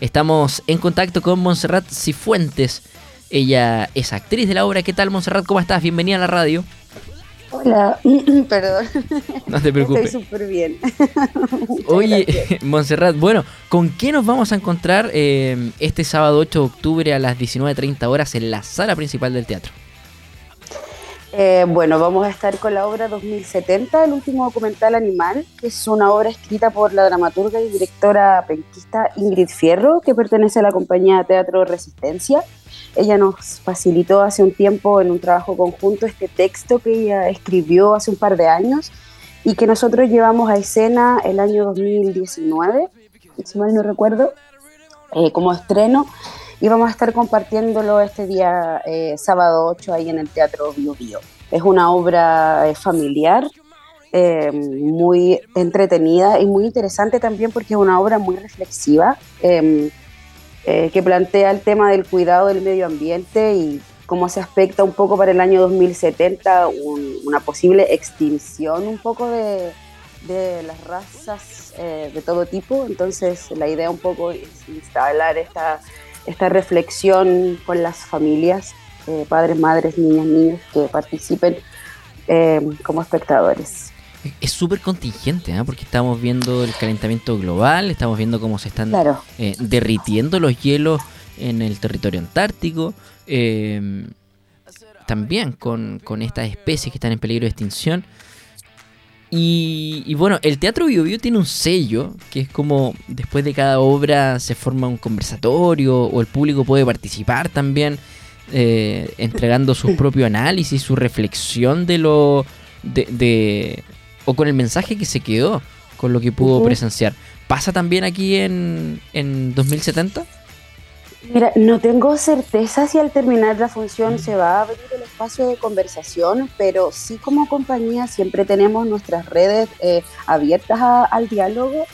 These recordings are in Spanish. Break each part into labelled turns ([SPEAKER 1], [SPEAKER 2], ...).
[SPEAKER 1] Estamos en contacto con Montserrat Cifuentes. Ella es actriz de la obra. ¿Qué tal, Montserrat? ¿Cómo estás? Bienvenida a la radio.
[SPEAKER 2] Hola, perdón.
[SPEAKER 1] No te preocupes.
[SPEAKER 2] Estoy súper bien.
[SPEAKER 1] Oye, Montserrat, bueno, ¿con qué nos vamos a encontrar eh, este sábado 8 de octubre a las 19.30 horas en la sala principal del teatro?
[SPEAKER 2] Eh, bueno, vamos a estar con la obra 2070, el último documental animal, que es una obra escrita por la dramaturga y directora penquista Ingrid Fierro, que pertenece a la compañía Teatro Resistencia. Ella nos facilitó hace un tiempo en un trabajo conjunto este texto que ella escribió hace un par de años y que nosotros llevamos a escena el año 2019, si mal no recuerdo, eh, como estreno y vamos a estar compartiéndolo este día eh, sábado 8 ahí en el Teatro Bio Bio. Es una obra eh, familiar, eh, muy entretenida y muy interesante también porque es una obra muy reflexiva que plantea el tema del cuidado del medio ambiente y cómo se aspecta un poco para el año 2070 una posible extinción un poco de, de las razas de todo tipo. Entonces la idea un poco es instalar esta esta reflexión con las familias, eh, padres, madres, niñas, niños que participen eh, como espectadores.
[SPEAKER 1] Es súper contingente, ¿eh? porque estamos viendo el calentamiento global, estamos viendo cómo se están derritiendo los hielos en el territorio antártico, también con, con estas especies que están en peligro de extinción. Y, bueno, el Teatro Bio, tiene un sello, que es como después de cada obra se forma un conversatorio o el público puede participar también, eh, entregando su propio análisis, su reflexión de lo... De, o con el mensaje que se quedó con lo que pudo presenciar. ¿Pasa también aquí en, en 2070?
[SPEAKER 2] Mira, no tengo certeza si al terminar la función se va a abrir el espacio de conversación, pero sí como compañía siempre tenemos nuestras redes eh, abiertas al diálogo.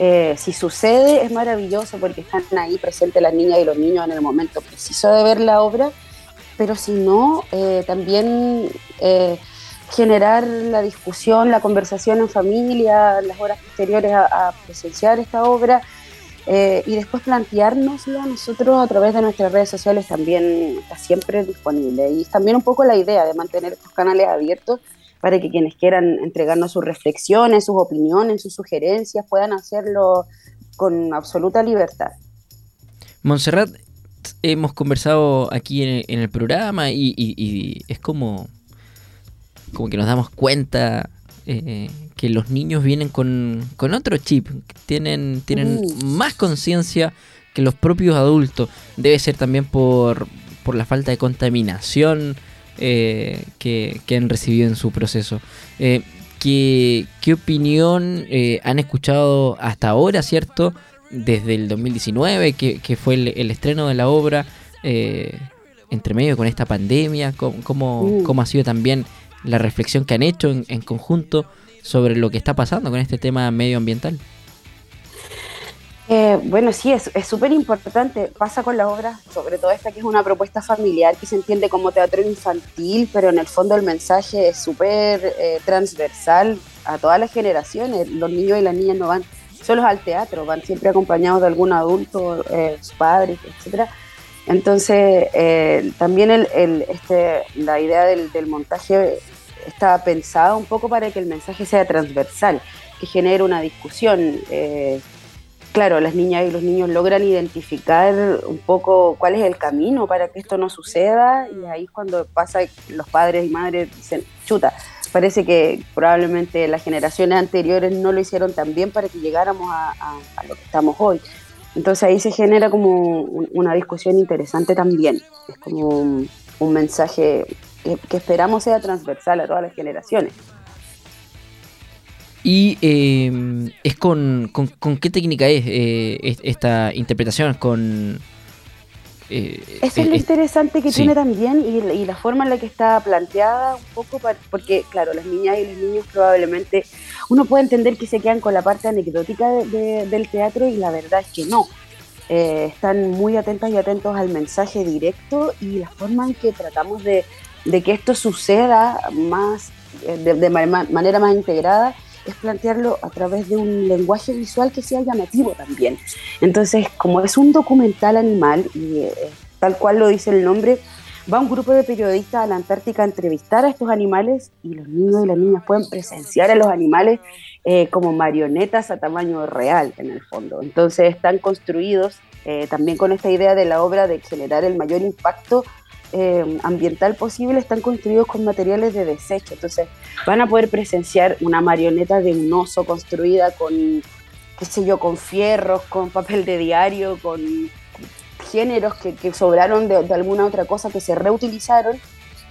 [SPEAKER 2] Eh, si sucede es maravilloso porque están ahí presentes las niñas y los niños en el momento preciso de ver la obra, pero si no, eh, también generar la discusión, la conversación en familia, las horas posteriores a presenciar esta obra eh, y después planteárnoslo nosotros a través de nuestras redes sociales también está siempre disponible. Y también un poco la idea de mantener estos canales abiertos para que quienes quieran entregarnos sus reflexiones, sus opiniones, sus sugerencias, puedan hacerlo con absoluta libertad.
[SPEAKER 1] Montserrat, hemos conversado aquí en el, programa y, es como, como que nos damos cuenta eh, que los niños vienen con, otro chip, tienen, tienen uh. más conciencia que los propios adultos. Debe ser también por, por la falta de contaminación eh, que, han recibido en su proceso. Eh, ¿qué, opinión eh, han escuchado hasta ahora, cierto? Desde el 2019, que, fue el, estreno de la obra, entre medio con esta pandemia, ¿cómo, uh. cómo, ha sido también la reflexión que han hecho en conjunto sobre lo que está pasando con este tema medioambiental.
[SPEAKER 2] Eh, bueno, sí, es súper importante. Pasa con la obra, sobre todo esta que es una propuesta familiar que se entiende como teatro infantil, pero en el fondo el mensaje es súper eh, transversal a todas las generaciones. Los niños y las niñas no van solos al teatro, van siempre acompañados de algún adulto, eh, sus padres, etc. Entonces, también el, este, la idea del, del montaje está pensado un poco para que el mensaje sea transversal, que genere una discusión. Eh, claro, las niñas y los niños logran identificar un poco cuál es el camino para que esto no suceda y ahí es cuando pasa los padres y madres dicen, chuta, parece que probablemente las generaciones anteriores no lo hicieron tan bien para que llegáramos a, lo que estamos hoy. Entonces ahí se genera como una discusión interesante también, es como un mensaje que, esperamos sea transversal a todas las generaciones.
[SPEAKER 1] ¿Y em, es con, con, qué técnica es eh, esta interpretación? Con,
[SPEAKER 2] eh, Eso es lo interesante que tiene también y, la forma en la que está planteada un poco, porque claro, las niñas y los niños probablemente, uno puede entender que se quedan con la parte anecdótica del teatro y la verdad es que no. Eh, están muy atentas y atentos al mensaje directo y la forma en que tratamos de, de que esto suceda más eh, de, manera más integrada es plantearlo a través de un lenguaje visual que sea llamativo también. Entonces, como es un documental animal, y eh, tal cual lo dice el nombre, va un grupo de periodistas a la Antártica a entrevistar a estos animales y los niños y las niñas pueden presenciar a los animales eh, como marionetas a tamaño real en el fondo. Entonces están construidos también con esta idea de la obra de generar el mayor impacto eh, ambiental posible, están construidos con materiales de desecho. Entonces van a poder presenciar una marioneta de un oso construida con, qué sé yo, con fierros, con papel de diario, con géneros que, sobraron de, alguna otra cosa que se reutilizaron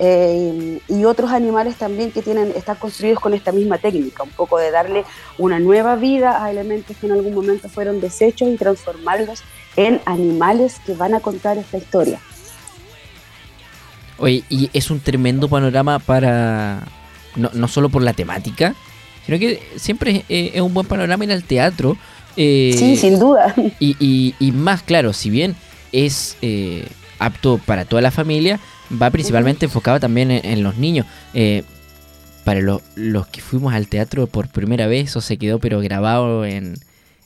[SPEAKER 2] eh, y otros animales también que tienen, están construidos con esta misma técnica, un poco de darle una nueva vida a elementos que en algún momento fueron desechos y transformarlos en animales que van a contar esta historia.
[SPEAKER 1] Oye, y es un tremendo panorama para, no, no solo por la temática, sino que siempre es, un buen panorama ir al teatro.
[SPEAKER 2] Eh, sí, sin duda.
[SPEAKER 1] Y, y, y, más claro, si bien es eh, apto para toda la familia, va principalmente enfocado también en, los niños. Eh, para los que fuimos al teatro por primera vez, eso se quedó pero grabado en,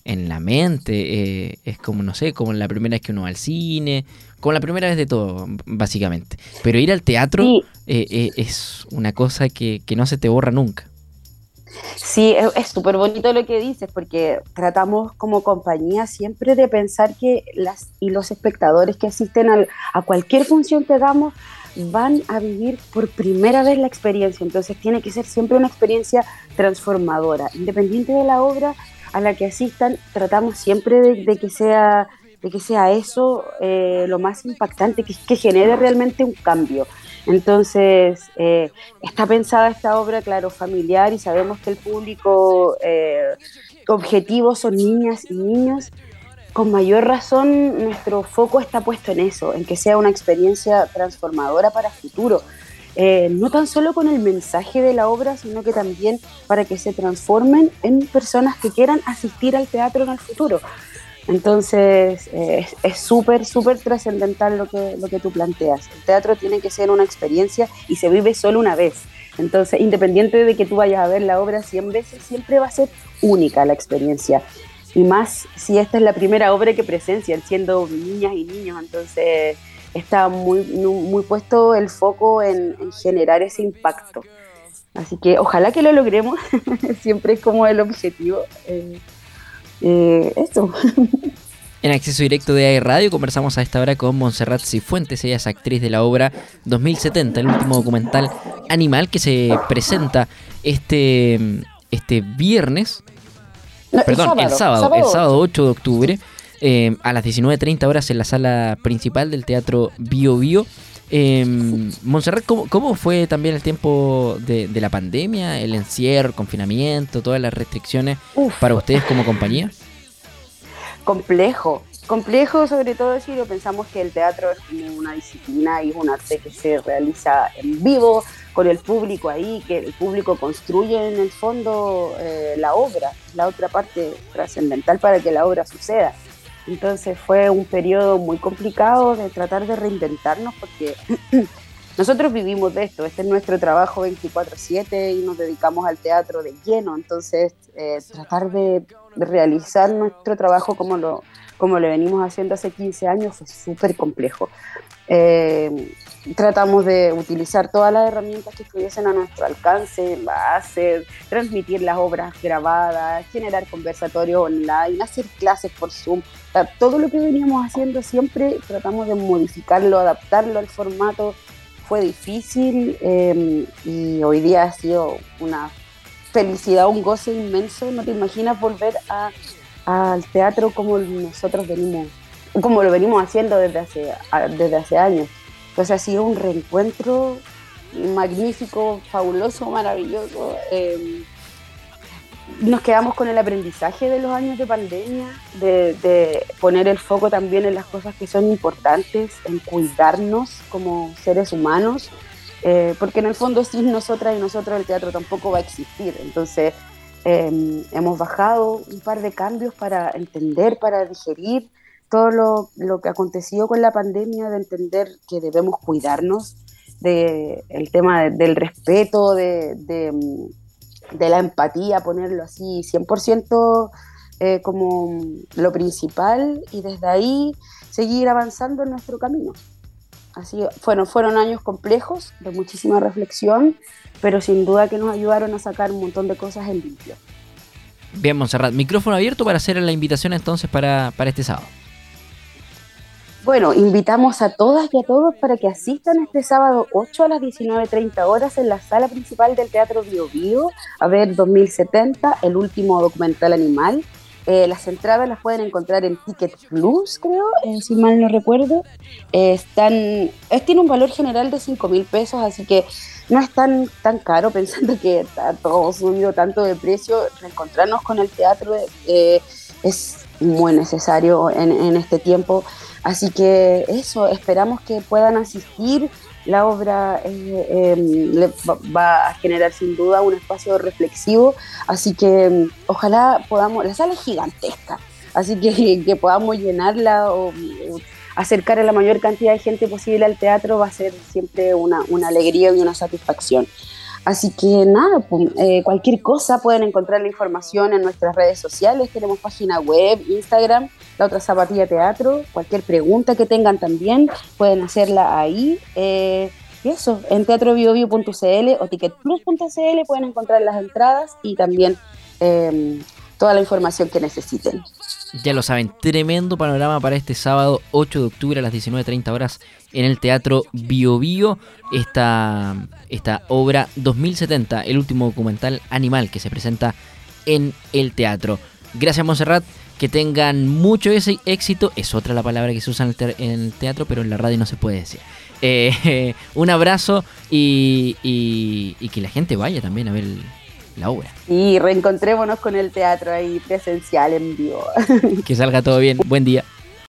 [SPEAKER 1] en la mente. Eh, es como, no sé, como la primera vez que uno va al cine, como la primera vez de todo, básicamente. Pero ir al teatro es una cosa que, que no se te borra nunca.
[SPEAKER 2] Sí, es súper bonito lo que dices, porque tratamos como compañía siempre de pensar que las y los espectadores que asisten a cualquier función que hagamos van a vivir por primera vez la experiencia. Entonces tiene que ser siempre una experiencia transformadora. Independiente de la obra a la que asistan, tratamos siempre de, que sea de que sea eso eh, lo más impactante, que, genere realmente un cambio. Entonces, eh, está pensada esta obra, claro, familiar y sabemos que el público eh, objetivo son niñas y niños. Con mayor razón, nuestro foco está puesto en eso, en que sea una experiencia transformadora para el futuro. Eh, no tan solo con el mensaje de la obra, sino que también para que se transformen en personas que quieran asistir al teatro en el futuro. Entonces, eh, es súper, súper trascendental lo que, lo que tú planteas. El teatro tiene que ser una experiencia y se vive solo una vez. Entonces, independiente de que tú vayas a ver la obra 100 veces, siempre va a ser única la experiencia. Y más si esta es la primera obra que presencian, siendo niñas y niños. Entonces, está muy, muy puesto el foco en, generar ese impacto. Así que ojalá que lo logremos, siempre es como el objetivo. Eh, eh, eso.
[SPEAKER 1] En acceso directo de AE Radio conversamos a esta hora con Montserrat Cifuentes, ella es actriz de la obra 2070, el último documental animal que se presenta este, este viernes, perdón, el sábado, el sábado, 8 de octubre, eh, a las 19.30 horas en la sala principal del Teatro Bio Bio. Eh, Montserrat, ¿cómo, fue también el tiempo de, la pandemia, el encierro, el confinamiento, todas las restricciones para ustedes como compañía?
[SPEAKER 2] complejo, complejo sobre todo si lo pensamos que el teatro es una disciplina y es un arte que se realiza en vivo, con el público ahí, que el público construye en el fondo eh, la obra, la otra parte trascendental para que la obra suceda. Entonces fue un periodo muy complicado de tratar de reinventarnos porque nosotros vivimos de esto, este es nuestro trabajo 24/7 y nos dedicamos al teatro de lleno, entonces eh, tratar de realizar nuestro trabajo como lo, como lo venimos haciendo hace 15 años fue súper complejo. Eh, tratamos de utilizar todas las herramientas que estuviesen a nuestro alcance, hacer, transmitir las obras grabadas, generar conversatorios online, hacer clases por Zoom. todo lo que veníamos haciendo siempre tratamos de modificarlo, adaptarlo al formato. Fue difícil eh, y hoy día ha sido una felicidad, un goce inmenso. No te imaginas volver al teatro como nosotros venimos, como lo venimos haciendo desde hace, desde hace años. Entonces ha sido un reencuentro magnífico, fabuloso, maravilloso. Em, nos quedamos con el aprendizaje de los años de pandemia, de, de, poner el foco también en las cosas que son importantes, en cuidarnos como seres humanos, eh, porque en el fondo sin nosotras y nosotros el teatro tampoco va a existir. Entonces em, hemos bajado un par de cambios para entender, para digerir todo lo, lo que aconteció con la pandemia, de entender que debemos cuidarnos, de el tema del respeto, de, de la empatía, ponerlo así 100% eh, como lo principal y desde ahí seguir avanzando en nuestro camino. Así, bueno, fueron años complejos, de muchísima reflexión, pero sin duda que nos ayudaron a sacar un montón de cosas en limpio.
[SPEAKER 1] Bien, Monserrat, micrófono abierto para hacer la invitación entonces para, para este sábado.
[SPEAKER 2] Bueno, invitamos a todas y a todos para que asistan este sábado 8 a las 19.30 horas en la sala principal del Teatro Bio Bio a ver 2070, el último documental animal. Eh, las entradas las pueden encontrar en Ticket Plus, creo, eh, si mal no recuerdo. Eh, están, tiene un valor general de 5 mil pesos, así que no es tan, tan caro, pensando que está todo subido tanto de precio. Reencontrarnos con el teatro es muy necesario en, en este tiempo Así que eso, esperamos que puedan asistir. La obra eh, em, va a generar sin duda un espacio reflexivo, así que em, ojalá podamos, la sala es gigantesca, así que, que podamos llenarla o, acercar a la mayor cantidad de gente posible al teatro va a ser siempre una, una alegría y una satisfacción. Así que nada, eh, cualquier cosa pueden encontrar la información en nuestras redes sociales, tenemos página web, Instagram, la otra Zapatilla Teatro, cualquier pregunta que tengan también pueden hacerla ahí. Eh, y eso, en teatrobiobio.cl o ticketplus.cl pueden encontrar las entradas y también em, toda la información que necesiten.
[SPEAKER 1] Ya lo saben, tremendo panorama para este sábado 8 de octubre a las 19.30 horas en el Teatro Bio Bio. Esta, esta obra 2070, el último documental animal que se presenta en el teatro. Gracias Monserrat, que tengan mucho ese éxito. Es otra la palabra que se usa en el, teatro, pero en la radio no se puede decir. Eh, un abrazo y, y, que la gente vaya también a ver la obra.
[SPEAKER 2] Y reencontrémonos con el teatro ahí presencial en vivo.
[SPEAKER 1] Que salga todo bien. Buen día.